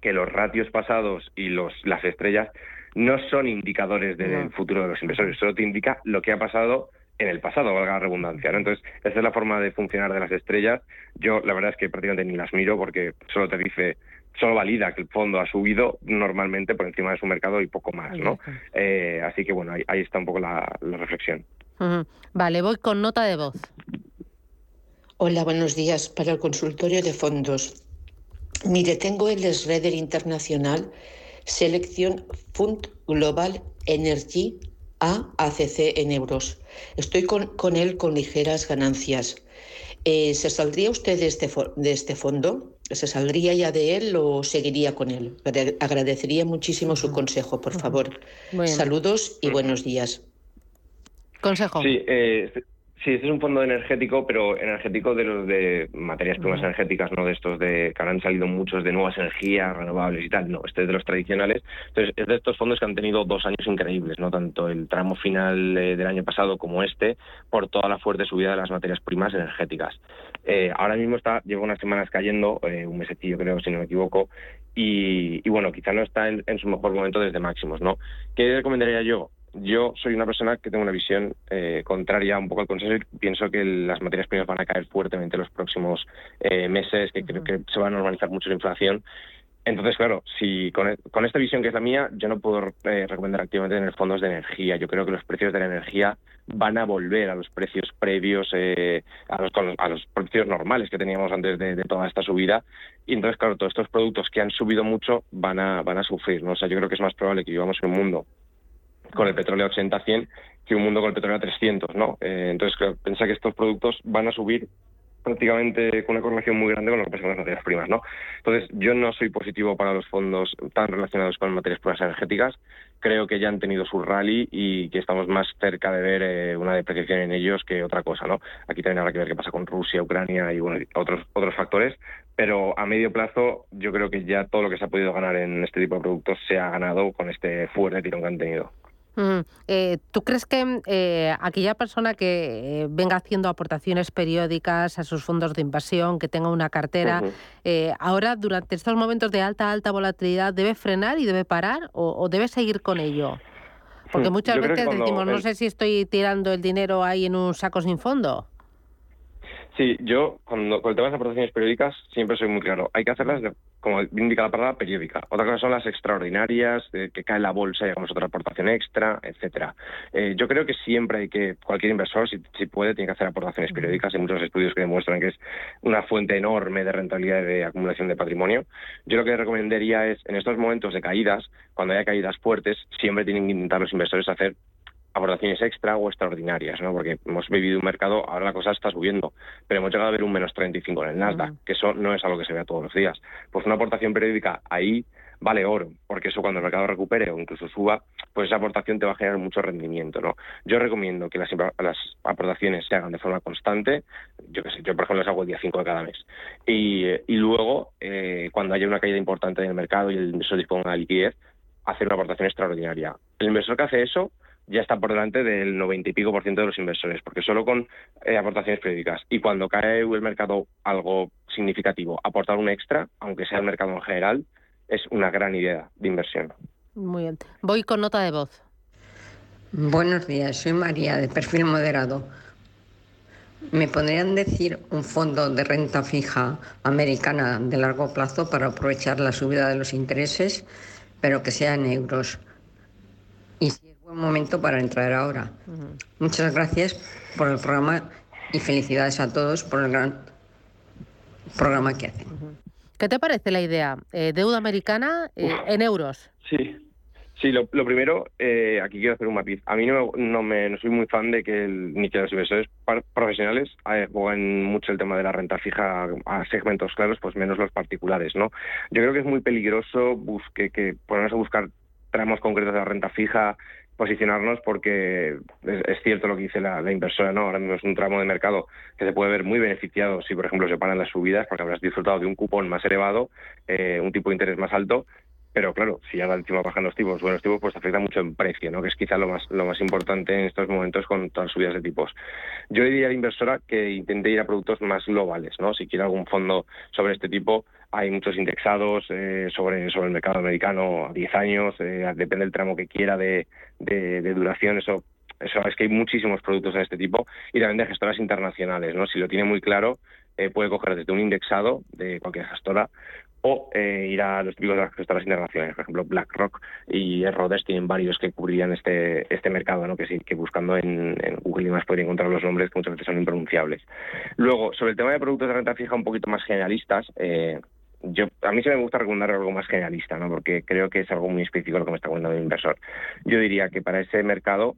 Q: que los ratios pasados y los, las estrellas no son indicadores del futuro de los inversores, solo te indica lo que ha pasado en el pasado, valga la redundancia. ¿no? Entonces, esa es la forma de funcionar de las estrellas. Yo, la verdad es que prácticamente ni las miro porque solo te dice, solo valida que el fondo ha subido normalmente por encima de su mercado y poco más, ¿no? Eh, así que, bueno, ahí, está un poco la reflexión.
D: Vale, voy con nota de voz.
S: Hola, buenos días. Para el consultorio de fondos. Mire, tengo el Sredder Internacional Selección Fund Global Energy A ACC en euros. Estoy con, él con ligeras ganancias. Eh, ¿Se saldría usted de este, de este fondo? ¿Se saldría ya de él o seguiría con él? Agradecería muchísimo su consejo, por favor. Saludos y buenos días.
D: Consejo.
Q: Sí, eh, sí, este es un fondo energético, pero energético de los de materias primas energéticas, no de estos de que han salido muchos de nuevas energías renovables y tal. No, este es de los tradicionales. Entonces, es de estos fondos que han tenido dos años increíbles, no tanto el tramo final eh, del año pasado como este, por toda la fuerte subida de las materias primas energéticas. Eh, ahora mismo está, lleva unas semanas cayendo, eh, un mesecillo creo, si no me equivoco, y, bueno, quizá no está en, en, su mejor momento desde máximos, ¿no? ¿Qué recomendaría yo? Yo soy una persona que tengo una visión eh, contraria un poco al consenso y pienso que las materias primas van a caer fuertemente en los próximos eh, meses, que creo que se va a normalizar mucho la inflación. Entonces, claro, si con, e, esta visión que es la mía, yo no puedo eh, recomendar activamente tener fondos de energía. Yo creo que los precios de la energía van a volver a los precios previos, a, los, a los precios normales que teníamos antes de, toda esta subida. Y entonces, claro, todos estos productos que han subido mucho van a, van a sufrir. ¿no? O sea, yo creo que es más probable que vivamos en un mundo con el petróleo a 80 100 que un mundo con el petróleo a 300, ¿no? Eh, entonces, creo, piensa que estos productos van a subir prácticamente con una correlación muy grande con lo que pasa con las materias primas, ¿no? Entonces, yo no soy positivo para los fondos tan relacionados con materias primas energéticas. Creo que ya han tenido su rally y que estamos más cerca de ver eh, una depreciación en ellos que otra cosa, ¿no? Aquí también habrá que ver qué pasa con Rusia, Ucrania y otros otros factores, pero a medio plazo yo creo que ya todo lo que se ha podido ganar en este tipo de productos se ha ganado con este fuerte tirón que han tenido.
D: Eh, ¿Tú crees que eh, aquella persona que eh, venga haciendo aportaciones periódicas a sus fondos de inversión, que tenga una cartera, ahora durante estos momentos de alta, alta volatilidad, debe frenar y debe parar o, debe seguir con ello? Porque muchas veces decimos, no sé si estoy tirando el dinero ahí en un saco sin fondo.
Q: Sí, yo cuando con el tema de las aportaciones periódicas siempre soy muy claro. Hay que hacerlas, como indica la palabra, periódica. Otra cosa son las extraordinarias, que cae la bolsa y hagamos otra aportación extra, etcétera. Eh, yo creo que siempre hay que, cualquier inversor, si, si, puede, tiene que hacer aportaciones periódicas. Hay muchos estudios que demuestran que es una fuente enorme de rentabilidad y de acumulación de patrimonio. Yo lo que recomendaría es, en estos momentos de caídas, cuando haya caídas fuertes, siempre tienen que intentar los inversores hacer aportaciones extra o extraordinarias, ¿no? Porque hemos vivido un mercado, ahora la cosa está subiendo, pero hemos llegado a ver un menos 35 en el Nasdaq, que eso no es algo que se vea todos los días. Pues una aportación periódica ahí vale oro, porque eso cuando el mercado recupere o incluso suba, pues esa aportación te va a generar mucho rendimiento, ¿no? Yo recomiendo que las, las aportaciones se hagan de forma constante, yo qué sé, yo por ejemplo las hago el día 5 de cada mes, y, y luego, eh, cuando haya una caída importante en el mercado y el inversor disponga de liquidez, hacer una aportación extraordinaria. El inversor que hace eso ya está por delante del 90 y pico por ciento de los inversores, porque solo con eh, aportaciones periódicas y cuando cae el mercado algo significativo, aportar un extra, aunque sea el mercado en general, es una gran idea de inversión.
D: Muy bien. Voy con nota de voz.
T: Buenos días, soy María, de perfil moderado. ¿Me podrían decir un fondo de renta fija americana de largo plazo para aprovechar la subida de los intereses, pero que sea en euros? Y Momento para entrar ahora. Muchas gracias por el programa y felicidades a todos por el gran programa que hacen.
D: ¿Qué te parece la idea? Eh, ¿Deuda americana eh, en euros?
Q: Sí. Sí, lo, primero, eh, aquí quiero hacer un matiz. A mí no, no, me, no soy muy fan de que ni que los inversores profesionales jueguen mucho el tema de la renta fija a segmentos claros, pues menos los particulares, ¿no? Yo creo que es muy peligroso busque, que ponernos a buscar tramos concretos de la renta fija posicionarnos porque es, cierto lo que dice la, inversora, ¿no? Ahora mismo es un tramo de mercado que se puede ver muy beneficiado si, por ejemplo, se paran las subidas, porque habrás disfrutado de un cupón más elevado, eh, un tipo de interés más alto, pero claro, si ya encima bajan los tipos, buenos tipos, pues afecta mucho en precio, ¿no? Que es quizá lo más, lo más importante en estos momentos con todas las subidas de tipos. Yo diría a la inversora que intente ir a productos más globales, ¿no? Si quiere algún fondo sobre este tipo, hay muchos indexados eh, sobre, sobre el mercado americano a 10 años, eh, depende del tramo que quiera de, de, duración, eso eso es que hay muchísimos productos de este tipo y también de gestoras internacionales, ¿no? Si lo tiene muy claro, eh, puede coger desde un indexado de cualquier gestora o eh, ir a los típicos de las gestoras por ejemplo BlackRock y Rhodes tienen varios que cubrirían este este mercado, ¿no? que sí, que buscando en, Google y más podría encontrar los nombres que muchas veces son impronunciables. Luego, sobre el tema de productos de renta fija un poquito más generalistas, eh, yo a mí se me gusta recomendar algo más generalista, ¿no? porque creo que es algo muy específico lo que me está contando el inversor. Yo diría que para ese mercado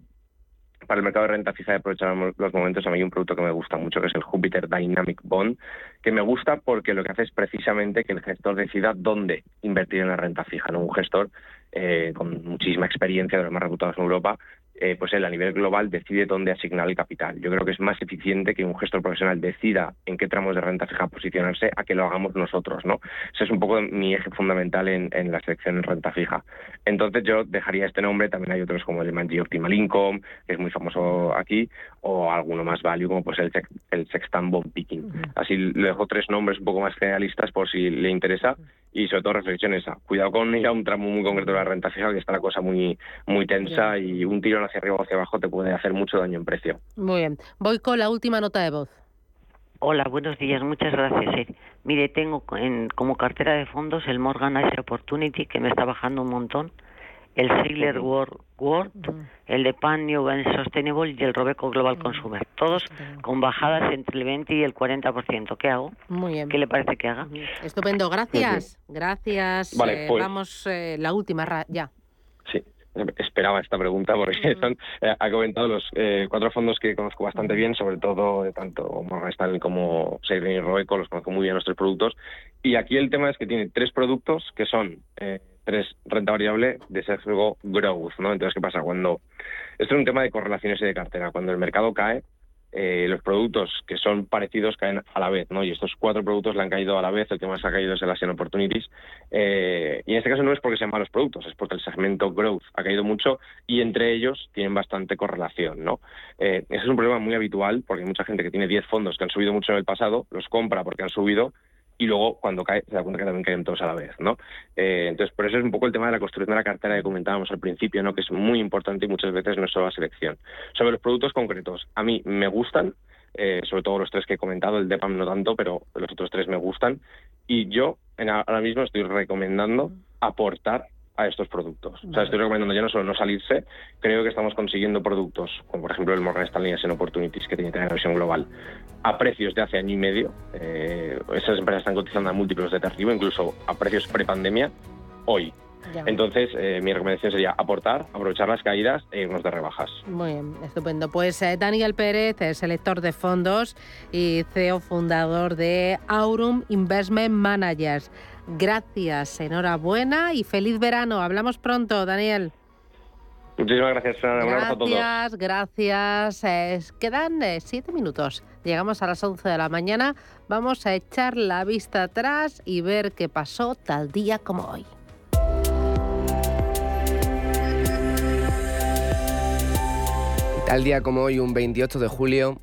Q: para el mercado de renta fija de aprovechar los momentos, a mí hay un producto que me gusta mucho, que es el Jupiter Dynamic Bond, que me gusta porque lo que hace es precisamente que el gestor decida dónde invertir en la renta fija. ¿no? Un gestor eh, con muchísima experiencia de los más reputados en Europa eh, pues él a nivel global decide dónde asignar el capital. Yo creo que es más eficiente que un gestor profesional decida en qué tramos de renta fija posicionarse a que lo hagamos nosotros, ¿no? Ese es un poco mi eje fundamental en, la selección en renta fija. Entonces yo dejaría este nombre, también hay otros como el Manji Optimal Income, que es muy famoso aquí, o alguno más value como pues el, el Sextant Bond Picking. Así le dejo tres nombres un poco más generalistas por si le interesa y sobre todo reflexión esa. Cuidado con ir a un tramo muy concreto de la renta fija, que está la cosa muy, muy tensa y un tirón hacia arriba o hacia abajo te puede hacer mucho daño en precio.
D: Muy bien. Voy con la última nota de voz.
U: Hola, buenos días, muchas gracias. Eh. Mire, tengo en, como cartera de fondos el Morgan Ice Opportunity, que me está bajando un montón el Sigler World, el de Pan New and Sustainable y el Robeco Global Consumer. Todos con bajadas entre el 20 y el 40%. ¿Qué hago?
D: Muy bien.
U: ¿Qué le parece que haga?
D: Estupendo, gracias. Gracias.
Q: Vale,
D: eh,
Q: pues
D: vamos, eh, la última, ya.
Q: Sí. esperaba esta pregunta porque son, eh, ha comentado los eh, cuatro fondos que conozco bastante bien, sobre todo tanto Morgan Stanley como Seiren y Roeco, los conozco muy bien nuestros productos. Y aquí el tema es que tiene tres productos que son tres renta variable de sesgo growth, ¿no? Entonces, ¿qué pasa? Cuando esto es un tema de correlaciones y de cartera. Cuando el mercado cae, eh, los productos que son parecidos caen a la vez, ¿no? Y estos cuatro productos le han caído a la vez, el que más ha caído es el Asian Opportunities. Eh, y en este caso no es porque sean malos productos, es porque el segmento growth ha caído mucho y entre ellos tienen bastante correlación, ¿no? Eh, ese es un problema muy habitual porque hay mucha gente que tiene 10 fondos que han subido mucho en el pasado, los compra porque han subido y luego cuando cae se da cuenta que también caen todos a la vez, ¿no? Eh, entonces, por eso es un poco el tema de la construcción de la cartera que comentábamos al principio, ¿no? Que es muy importante y muchas veces no es solo la selección. Sobre los productos concretos, a mí me gustan, eh, sobre todo los tres que he comentado, el DEPAM no tanto, pero los otros tres me gustan, y yo ahora mismo estoy recomendando aportar a estos productos. O sea, estoy recomendando ya no solo no salirse, creo que estamos consiguiendo productos, como por ejemplo el Morgan Stanley en Opportunities, que tiene una visión global, a precios de hace año y medio. Eh, esas empresas están cotizando a múltiplos de arriba, incluso a precios prepandemia, hoy. Entonces, eh, mi recomendación sería aportar, aprovechar las caídas e irnos de rebajas.
D: Muy bien, estupendo. Pues eh, Daniel Pérez, es selector de fondos y CEO fundador de Aurum Investment Managers. Gracias, enhorabuena y feliz verano. Hablamos pronto, Daniel.
Q: Muchísimas gracias, Un abrazo a todos.
D: Gracias, gracias. quedan eh, siete minutos. Llegamos a las once de la mañana. Vamos a echar la vista atrás y ver qué pasó tal día como hoy.
V: Tal día como hoy, un 28 de julio,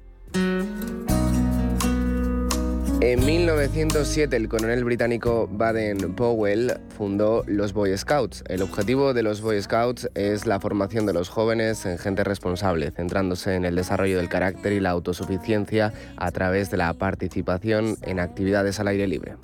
V: en 1907 el coronel británico Baden Powell fundó los Boy Scouts. El objetivo de los Boy Scouts es la formación de los jóvenes en gente responsable, centrándose en el desarrollo del carácter y la autosuficiencia a través de la participación en actividades al aire libre.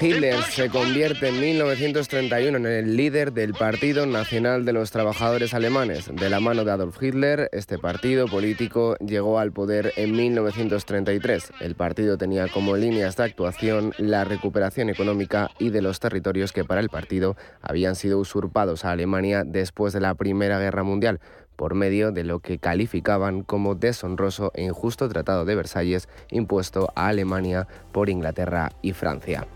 V: Hitler se convierte en 1931 en el líder del Partido Nacional de los Trabajadores Alemanes. De la mano de Adolf Hitler, este partido político llegó al poder en 1933. El partido tenía como líneas de actuación la recuperación económica y de los territorios que para el partido habían sido usurpados a Alemania después de la Primera Guerra Mundial por medio de lo que calificaban como deshonroso e injusto Tratado de Versalles impuesto a Alemania por Inglaterra y Francia.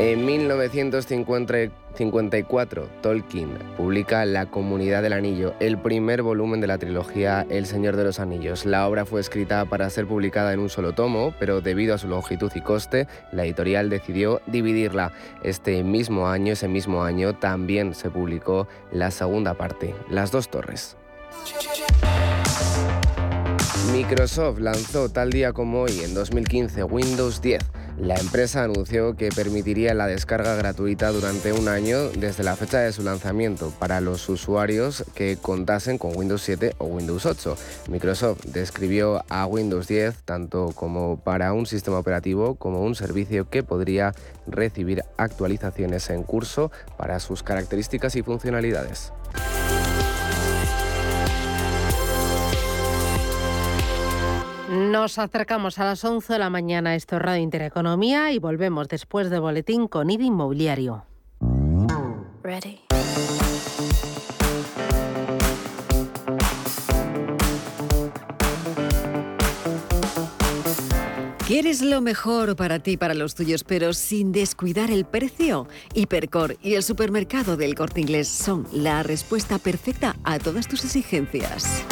V: En 1954, Tolkien publica La Comunidad del Anillo, el primer volumen de la trilogía El Señor de los Anillos. La obra fue escrita para ser publicada en un solo tomo, pero debido a su longitud y coste, la editorial decidió dividirla. Este mismo año, ese mismo año, también se publicó la segunda parte, Las dos torres. Microsoft lanzó tal día como hoy, en 2015, Windows 10 la empresa anunció que permitiría la descarga gratuita durante un año desde la fecha de su lanzamiento para los usuarios que contasen con Windows 7 o Windows 8. Microsoft describió a Windows 10 tanto como para un sistema operativo como un servicio que podría recibir actualizaciones en curso para sus características y funcionalidades.
D: Nos acercamos a las 11 de la mañana. Esto es Radio Intereconomía y volvemos después de boletín con IDI Inmobiliario.
W: ¿Quieres lo mejor para ti y para los tuyos, pero sin descuidar el precio? Hipercor y el supermercado del Corte Inglés son la respuesta perfecta a todas tus exigencias.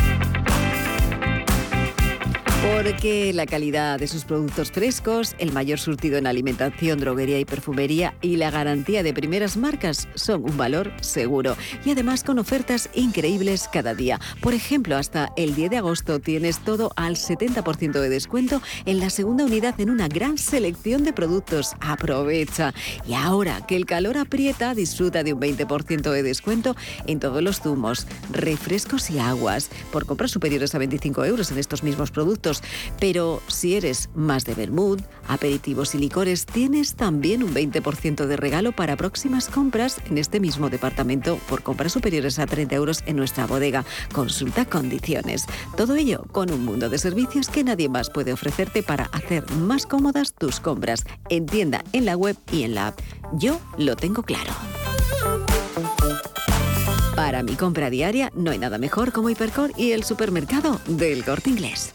W: Porque la calidad de sus productos frescos, el mayor surtido en alimentación, droguería y perfumería y la garantía de primeras marcas son un valor seguro. Y además con ofertas increíbles cada día. Por ejemplo, hasta el 10 de agosto tienes todo al 70% de descuento en la segunda unidad en una gran selección de productos. Aprovecha. Y ahora que el calor aprieta, disfruta de un 20% de descuento en todos los zumos, refrescos y aguas. Por compras superiores a 25 euros en estos mismos productos pero si eres más de vermouth, aperitivos y licores, tienes también un 20% de regalo para próximas compras en este mismo departamento por compras superiores a 30 euros en nuestra bodega. Consulta condiciones. Todo ello con un mundo de servicios que nadie más puede ofrecerte para hacer más cómodas tus compras en tienda, en la web y en la app. Yo lo tengo claro. Para mi compra diaria no hay nada mejor como Hipercor y el supermercado del corte inglés.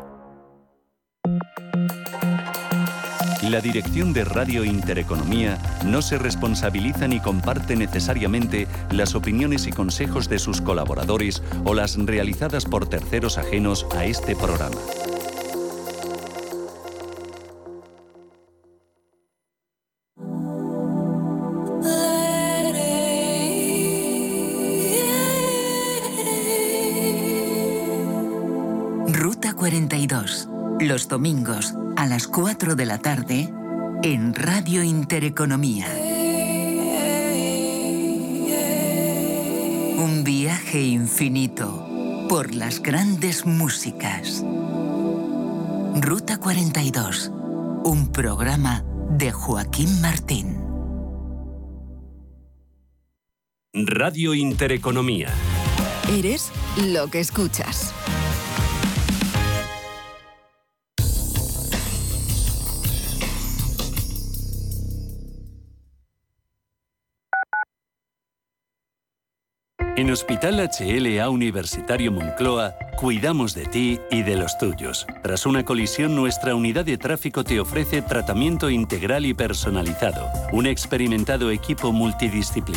A: La dirección de Radio Intereconomía no se responsabiliza ni comparte necesariamente las opiniones y consejos de sus colaboradores o las realizadas por terceros ajenos a este programa.
X: Ruta 42. Los domingos a las 4 de la tarde en Radio Intereconomía. Un viaje infinito por las grandes músicas. Ruta 42. Un programa de Joaquín Martín.
A: Radio Intereconomía.
W: Eres lo que escuchas.
A: En Hospital HLA Universitario Moncloa, cuidamos de ti y de los tuyos. Tras una colisión, nuestra unidad de tráfico te ofrece tratamiento integral y personalizado, un experimentado equipo multidisciplinar